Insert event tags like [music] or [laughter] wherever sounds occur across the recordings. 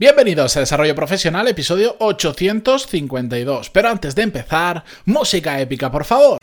Bienvenidos a Desarrollo Profesional, episodio 852. Pero antes de empezar, música épica, por favor.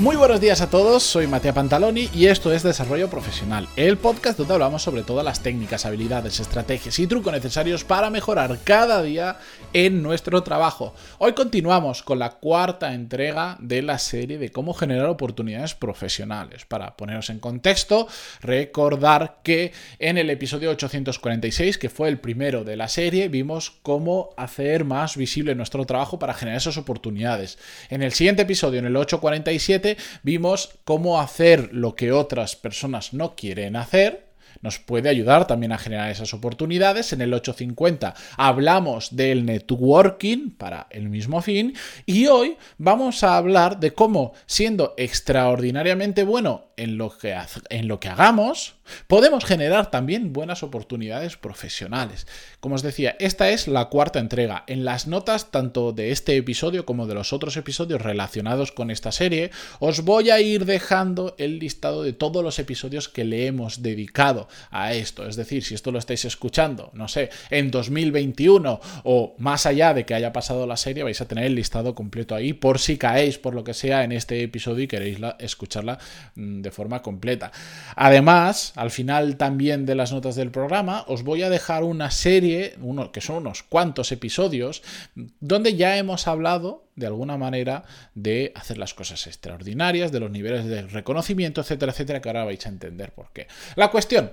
Muy buenos días a todos, soy Matías Pantaloni y esto es Desarrollo Profesional, el podcast donde hablamos sobre todas las técnicas, habilidades, estrategias y trucos necesarios para mejorar cada día en nuestro trabajo. Hoy continuamos con la cuarta entrega de la serie de cómo generar oportunidades profesionales. Para poneros en contexto, recordar que en el episodio 846, que fue el primero de la serie, vimos cómo hacer más visible nuestro trabajo para generar esas oportunidades. En el siguiente episodio, en el 847, vimos cómo hacer lo que otras personas no quieren hacer nos puede ayudar también a generar esas oportunidades. En el 850 hablamos del networking para el mismo fin y hoy vamos a hablar de cómo siendo extraordinariamente bueno en lo que, en lo que hagamos, podemos generar también buenas oportunidades profesionales. Como os decía, esta es la cuarta entrega. En las notas tanto de este episodio como de los otros episodios relacionados con esta serie, os voy a ir dejando el listado de todos los episodios que le hemos dedicado a esto. Es decir, si esto lo estáis escuchando, no sé, en 2021 o más allá de que haya pasado la serie, vais a tener el listado completo ahí por si caéis por lo que sea en este episodio y queréis escucharla mm, de forma completa. Además, al final también de las notas del programa, os voy a dejar una serie, uno, que son unos cuantos episodios, donde ya hemos hablado de alguna manera de hacer las cosas extraordinarias, de los niveles de reconocimiento, etcétera, etcétera, que ahora vais a entender por qué. La cuestión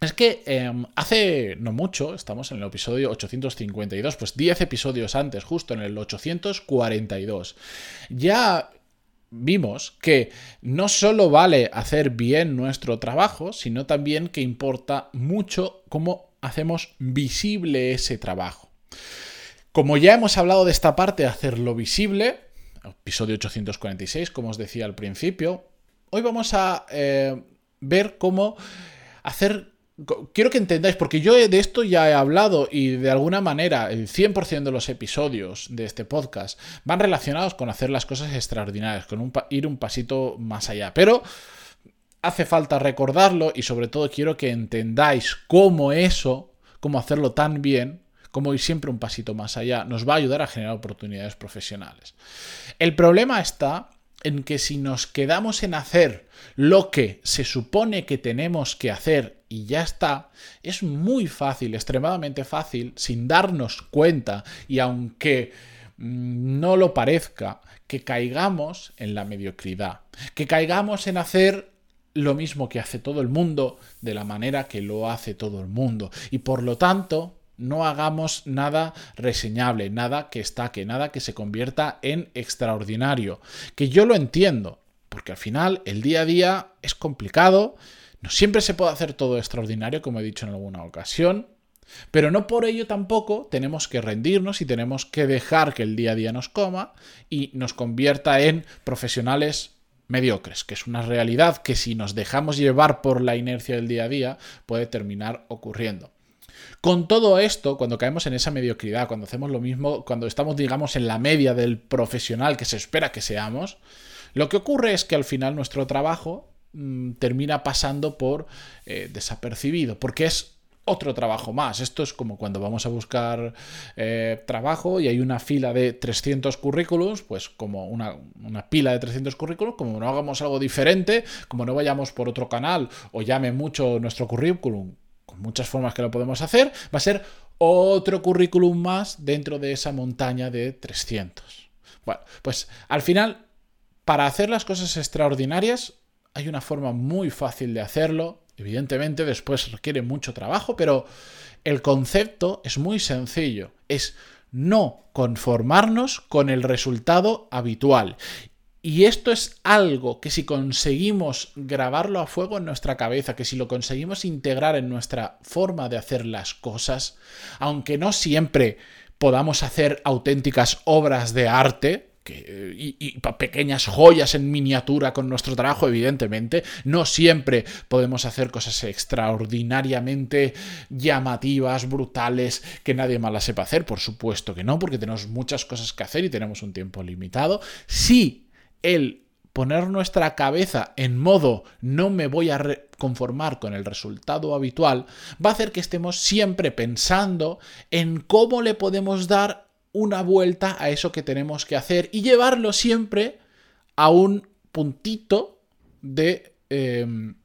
es que em, hace no mucho, estamos en el episodio 852, pues 10 episodios antes, justo en el 842, ya vimos que no solo vale hacer bien nuestro trabajo, sino también que importa mucho cómo hacemos visible ese trabajo. Como ya hemos hablado de esta parte hacerlo visible, episodio 846, como os decía al principio, hoy vamos a eh, ver cómo hacer quiero que entendáis, porque yo de esto ya he hablado y de alguna manera el 100% de los episodios de este podcast van relacionados con hacer las cosas extraordinarias, con ir un pasito más allá. Pero hace falta recordarlo y sobre todo quiero que entendáis cómo eso, cómo hacerlo tan bien, como ir siempre un pasito más allá, nos va a ayudar a generar oportunidades profesionales. El problema está en que si nos quedamos en hacer lo que se supone que tenemos que hacer y ya está, es muy fácil, extremadamente fácil, sin darnos cuenta y aunque mm, no lo parezca, que caigamos en la mediocridad, que caigamos en hacer lo mismo que hace todo el mundo de la manera que lo hace todo el mundo y por lo tanto no hagamos nada reseñable, nada que estaque, nada que se convierta en extraordinario. Que yo lo entiendo, porque al final el día a día es complicado, no siempre se puede hacer todo extraordinario, como he dicho en alguna ocasión, pero no por ello tampoco tenemos que rendirnos y tenemos que dejar que el día a día nos coma y nos convierta en profesionales mediocres, que es una realidad que si nos dejamos llevar por la inercia del día a día puede terminar ocurriendo. Con todo esto, cuando caemos en esa mediocridad, cuando hacemos lo mismo, cuando estamos, digamos, en la media del profesional que se espera que seamos, lo que ocurre es que al final nuestro trabajo mm, termina pasando por eh, desapercibido, porque es otro trabajo más. Esto es como cuando vamos a buscar eh, trabajo y hay una fila de 300 currículums, pues como una, una, pila de 300 currículums, como no hagamos algo diferente, como no vayamos por otro canal o llame mucho nuestro currículum muchas formas que lo podemos hacer, va a ser otro currículum más dentro de esa montaña de 300. Bueno, pues al final, para hacer las cosas extraordinarias, hay una forma muy fácil de hacerlo. Evidentemente, después requiere mucho trabajo, pero el concepto es muy sencillo. Es no conformarnos con el resultado habitual. Y esto es algo que si conseguimos grabarlo a fuego en nuestra cabeza, que si lo conseguimos integrar en nuestra forma de hacer las cosas, aunque no siempre podamos hacer auténticas obras de arte, y, pequeñas joyas en miniatura con nuestro trabajo, evidentemente. No siempre podemos hacer cosas extraordinariamente llamativas, brutales, que nadie más las sepa hacer. Por supuesto que no, porque tenemos muchas cosas que hacer y tenemos un tiempo limitado. Sí, el poner nuestra cabeza en modo no me voy a conformar con el resultado habitual, va a hacer que estemos siempre pensando en cómo le podemos dar una vuelta a eso que tenemos que hacer y llevarlo siempre a un puntito de em,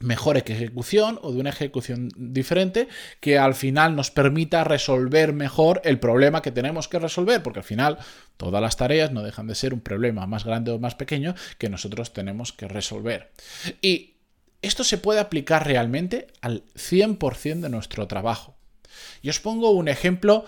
mejor ejecución o de una ejecución diferente que al final nos permita resolver mejor el problema que tenemos que resolver, porque al final todas las tareas no dejan de ser un problema más grande o más pequeño que nosotros tenemos que resolver. Y esto se puede aplicar realmente al 100% de nuestro trabajo. Y os pongo un ejemplo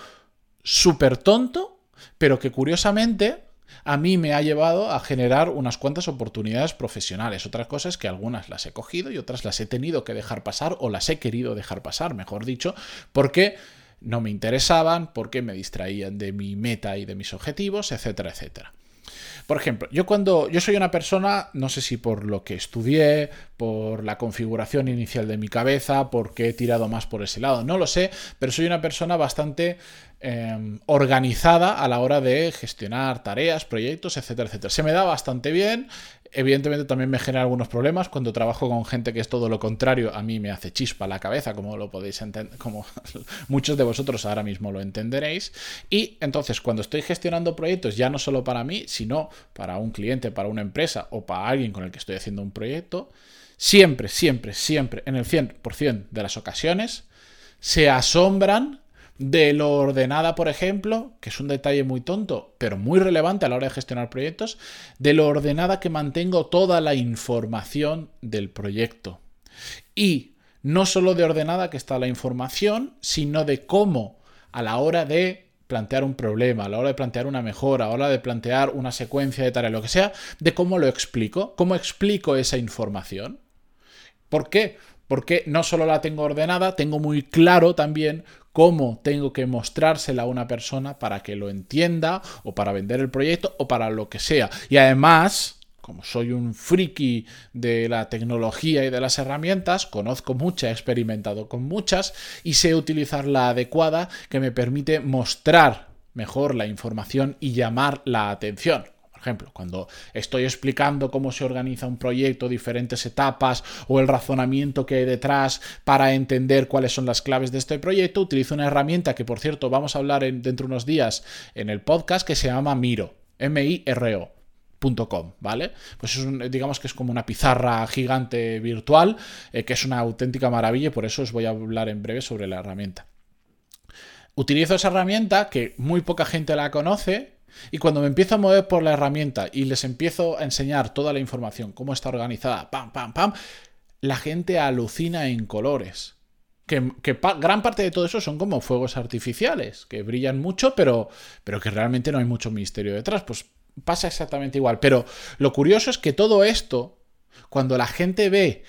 súper tonto, pero que curiosamente a mí me ha llevado a generar unas cuantas oportunidades profesionales. Otras cosas que algunas las he cogido y otras las he tenido que dejar pasar o las he querido dejar pasar, mejor dicho, porque no me interesaban, porque me distraían de mi meta y de mis objetivos, etcétera, etcétera. Por ejemplo, yo cuando yo soy una persona, no sé si por lo que estudié, por la configuración inicial de mi cabeza, porque he tirado más por ese lado, no lo sé, pero soy una persona bastante Em, organizada a la hora de gestionar tareas, proyectos, etcétera, etcétera. Se me da bastante bien. Evidentemente también me genera algunos problemas cuando trabajo con gente que es todo lo contrario. A mí me hace chispa la cabeza, como lo podéis entender, como [laughs] muchos de vosotros ahora mismo lo entenderéis. Y entonces cuando estoy gestionando proyectos, ya no solo para mí, sino para un cliente, para una empresa o para alguien con el que estoy haciendo un proyecto, siempre, siempre, siempre, en el 100% de las ocasiones, se asombran de lo ordenada, por ejemplo, que es un detalle muy tonto, pero muy relevante a la hora de gestionar proyectos, de lo ordenada que mantengo toda la información del proyecto. Y no solo de ordenada que está la información, sino de cómo a la hora de plantear un problema, a la hora de plantear una mejora, a la hora de plantear una secuencia de tareas, lo que sea, de cómo lo explico, cómo explico esa información. ¿Por qué? Porque no solo la tengo ordenada, tengo muy claro también cómo tengo que mostrársela a una persona para que lo entienda o para vender el proyecto o para lo que sea. Y además, como soy un friki de la tecnología y de las herramientas, conozco muchas, he experimentado con muchas y sé utilizar la adecuada que me permite mostrar mejor la información y llamar la atención ejemplo, cuando estoy explicando cómo se organiza un proyecto, diferentes etapas o el razonamiento que hay detrás para entender cuáles son las claves de este proyecto, utilizo una herramienta que, por cierto, vamos a hablar dentro de unos días en el podcast que se llama Miro, M-I-R-O. ¿vale? Pues es digamos que es como una pizarra gigante virtual, eh, que es una auténtica maravilla y por eso os voy a hablar en breve sobre la herramienta. Utilizo esa herramienta que muy poca gente la conoce, y cuando me empiezo a mover por la herramienta y les empiezo a enseñar toda la información, cómo está organizada, pam, pam, pam, la gente alucina en colores. Que, gran parte de todo eso son como fuegos artificiales, que brillan mucho, pero, pero que realmente no hay mucho misterio detrás. Pues pasa exactamente igual. Pero lo curioso es que todo esto, cuando la gente ve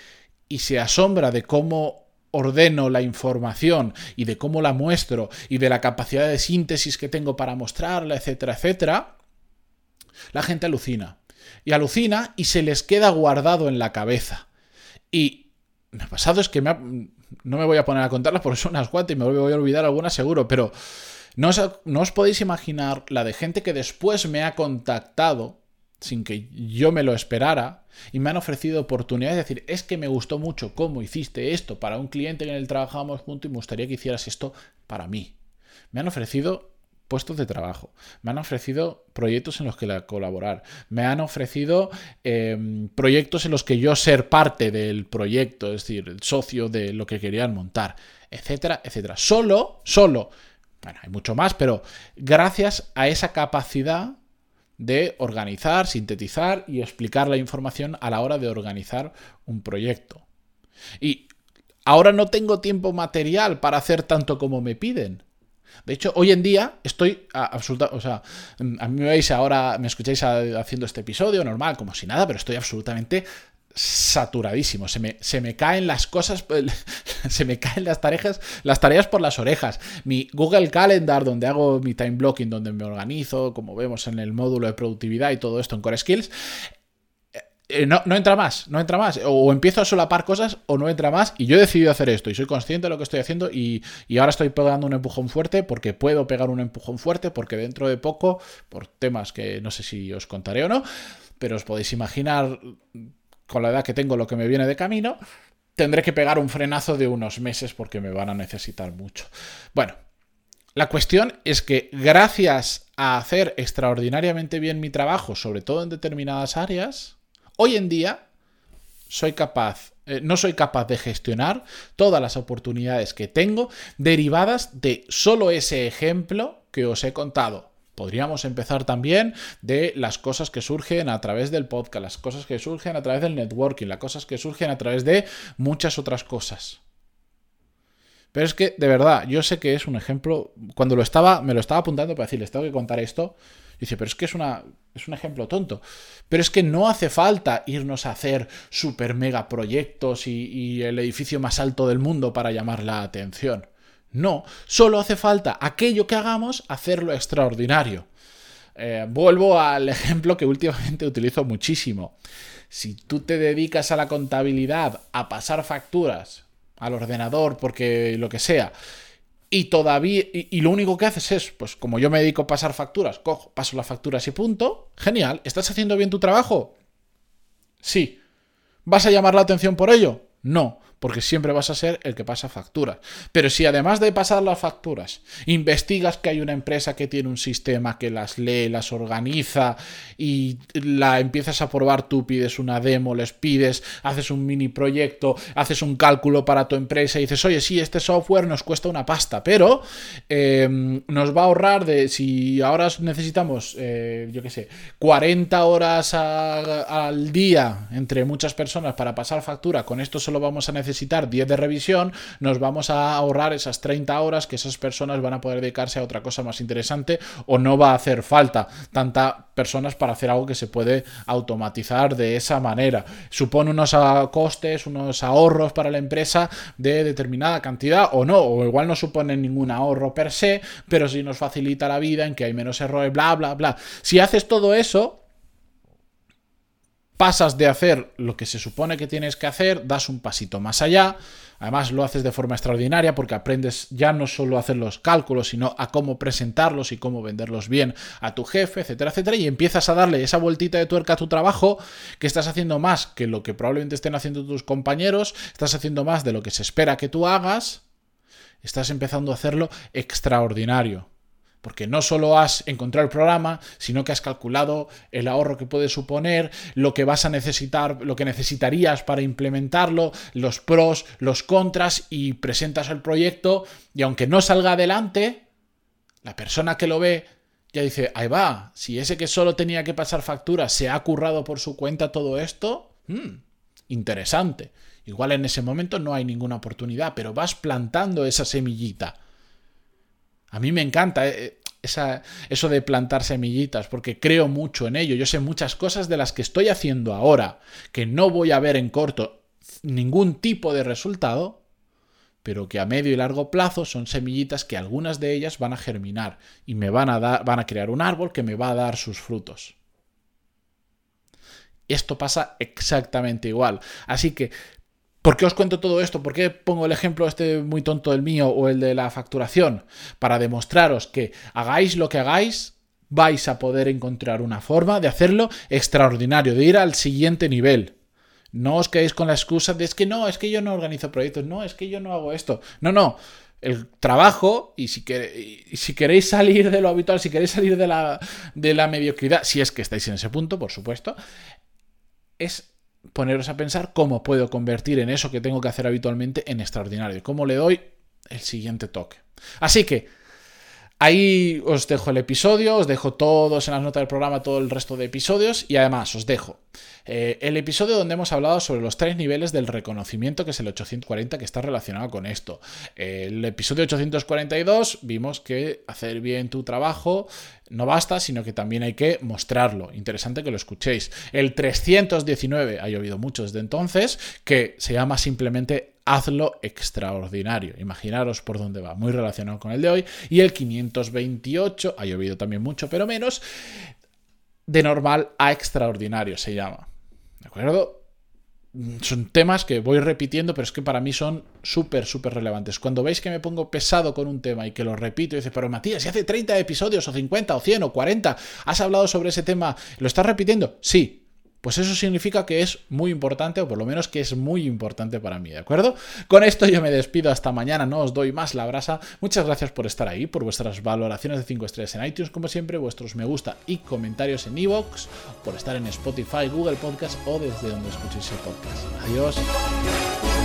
y se asombra de cómo ordeno la información y de cómo la muestro y de la capacidad de síntesis que tengo para mostrarla, etcétera, etcétera, la gente alucina. Y alucina y se les queda guardado en la cabeza. Y me ha pasado es que no me voy a poner a contarlas porque son unas cuantas y me voy a olvidar algunas seguro, pero no no os podéis imaginar la de gente que después me ha contactado sin que yo me lo esperara y me han ofrecido oportunidades de decir, es que me gustó mucho cómo hiciste esto para un cliente en el que trabajábamos juntos y me gustaría que hicieras esto para mí. Me han ofrecido puestos de trabajo, me han ofrecido proyectos en los que colaborar, me han ofrecido em, proyectos en los que yo ser parte del proyecto, es decir, el socio de lo que querían montar, etcétera, etcétera. Solo, solo, bueno, hay mucho más, pero gracias a esa capacidad de organizar, sintetizar y explicar la información a la hora de organizar un proyecto. Y ahora no tengo tiempo material para hacer tanto como me piden. De hecho, hoy en día estoy absoluta, o sea, a mí me veis ahora, me escucháis haciendo este episodio normal, como si nada, pero estoy absolutamente saturadísimo. Se me, se me caen las cosas, [laughs] se me caen las tareas, las tareas por las orejas. Mi Google Calendar, donde hago mi time blocking, donde me organizo, como vemos en el módulo de productividad y todo esto en Core Skills, eh, no, no, entra más, no entra más. O empiezo a solapar cosas o no entra más. Y yo he decidido hacer esto y soy consciente de lo que estoy haciendo y, y, ahora estoy pegando un empujón fuerte porque puedo pegar un empujón fuerte porque dentro de poco, por temas que no sé si os contaré o no, pero os podéis imaginar con la edad que tengo lo que me viene de camino, tendré que pegar un frenazo de unos meses porque me van a necesitar mucho. Bueno, la cuestión es que gracias a hacer extraordinariamente bien mi trabajo, sobre todo en determinadas áreas, Hoy en día soy capaz, eh, no soy capaz de gestionar todas las oportunidades que tengo derivadas de solo ese ejemplo que os he contado. Podríamos empezar también de las cosas que surgen a través del podcast, las cosas que surgen a través del networking, las cosas que surgen a través de muchas otras cosas. Pero es que, de verdad, yo sé que es un ejemplo. Cuando lo estaba, me lo estaba apuntando para decirles, tengo que contar esto. Dice, pero es que es, una, es un ejemplo tonto. Pero es que no hace falta irnos a hacer super mega proyectos y, el edificio más alto del mundo para llamar la atención. No, solo hace falta aquello que hagamos, hacerlo extraordinario. Eh, vuelvo al ejemplo que últimamente [laughs] utilizo muchísimo. Si tú te dedicas a la contabilidad, a pasar facturas al ordenador, porque lo que sea, y todavía, y, lo único que haces es, pues como yo me dedico a pasar facturas, cojo, paso las facturas y punto, genial, ¿estás haciendo bien tu trabajo? Sí. ¿Vas a llamar la atención por ello? No porque siempre vas a ser el que pasa facturas. Pero si además de pasar las facturas, investigas que hay una empresa que tiene un sistema que las lee, las organiza y la empiezas a probar, tú pides una demo, les pides, haces un mini proyecto, haces un cálculo para tu empresa y dices, oye, sí, este software nos cuesta una pasta, pero em, nos va a ahorrar de, si ahora necesitamos, eh, yo qué sé, 40 horas al día entre muchas personas para pasar factura, con esto solo vamos a necesitar necesitar 10 de revisión, nos vamos a ahorrar esas 30 horas que esas personas van a poder dedicarse a otra cosa más interesante o no va a hacer falta tanta personas para hacer algo que se puede automatizar de esa manera. Supone unos costes, unos ahorros para la empresa de determinada cantidad o no, o igual no supone ningún ahorro per se, pero sí nos facilita la vida en que hay menos errores, bla, bla, bla. Si haces todo eso, pasas de hacer lo que se supone que tienes que hacer, das un pasito más allá, además lo haces de forma extraordinaria porque aprendes ya no solo a hacer los cálculos, sino a cómo presentarlos y cómo venderlos bien a tu jefe, etcétera, etcétera, y empiezas a darle esa vueltita de tuerca a tu trabajo que estás haciendo más que lo que probablemente estén haciendo tus compañeros, estás haciendo más de lo que se espera que tú hagas, estás empezando a hacerlo extraordinario porque no solo has encontrado el programa, sino que has calculado el ahorro que puede suponer, lo que vas a necesitar, lo que necesitarías para implementarlo, los pros, los contras y presentas el proyecto y aunque no salga adelante, la persona que lo ve ya dice, ahí va, si ese que solo tenía que pasar factura se ha currado por su cuenta todo esto, hmm, interesante. Igual en ese momento no hay ninguna oportunidad, pero vas plantando esa semillita. A mí me encanta eh, esa, eso de plantar semillitas, porque creo mucho en ello. Yo sé muchas cosas de las que estoy haciendo ahora, que no voy a ver en corto ningún tipo de resultado, pero que a medio y largo plazo son semillitas que algunas de ellas van a germinar y me van a dar, van a crear un árbol que me va a dar sus frutos. Esto pasa exactamente igual. Así que ¿Por qué os cuento todo esto? ¿Por qué pongo el ejemplo este muy tonto del mío o el de la facturación? Para demostraros que hagáis lo que hagáis, vais a poder encontrar una forma de hacerlo extraordinario, de ir al siguiente nivel. No os quedéis con la excusa de es que no, es que yo no organizo proyectos, no, es que yo no hago esto. No, no. El trabajo, y si, queréis salir de lo habitual, si queréis salir de la, de la mediocridad, si es que estáis en ese punto, por supuesto, es poneros a pensar cómo puedo convertir en eso que tengo que hacer habitualmente en extraordinario, cómo le doy el siguiente toque. Así que, Ahí os dejo el episodio, os dejo todos en las notas del programa, todo el resto de episodios y además os dejo eh, el episodio donde hemos hablado sobre los tres niveles del reconocimiento, que es el 840, que está relacionado con esto. el episodio 842 vimos que hacer bien tu trabajo no basta, sino que también hay que mostrarlo. Interesante que lo escuchéis. El 319, ha llovido mucho desde entonces, que se llama simplemente hazlo extraordinario. Imaginaros por dónde va, muy relacionado con el de hoy. Y el 528, ha llovido también mucho, pero menos, de normal a extraordinario se llama. ¿De acuerdo? Son temas que voy repitiendo, pero es que para mí son súper, súper relevantes. Cuando veis que me pongo pesado con un tema y que lo repito y dice, pero Matías, si hace 30 episodios o 50 o 100 o 40 has hablado sobre ese tema, ¿lo estás repitiendo? Sí, pues eso significa que es muy importante, o por lo menos que es muy importante para mí, ¿de acuerdo? Con esto yo me despido hasta mañana, no os doy más la brasa. Muchas gracias por estar ahí, por vuestras valoraciones de 5 estrellas en iTunes, como siempre, vuestros me gusta y comentarios en iVoox, por estar en Spotify, Google Podcast o desde donde escuchéis el podcast. Adiós.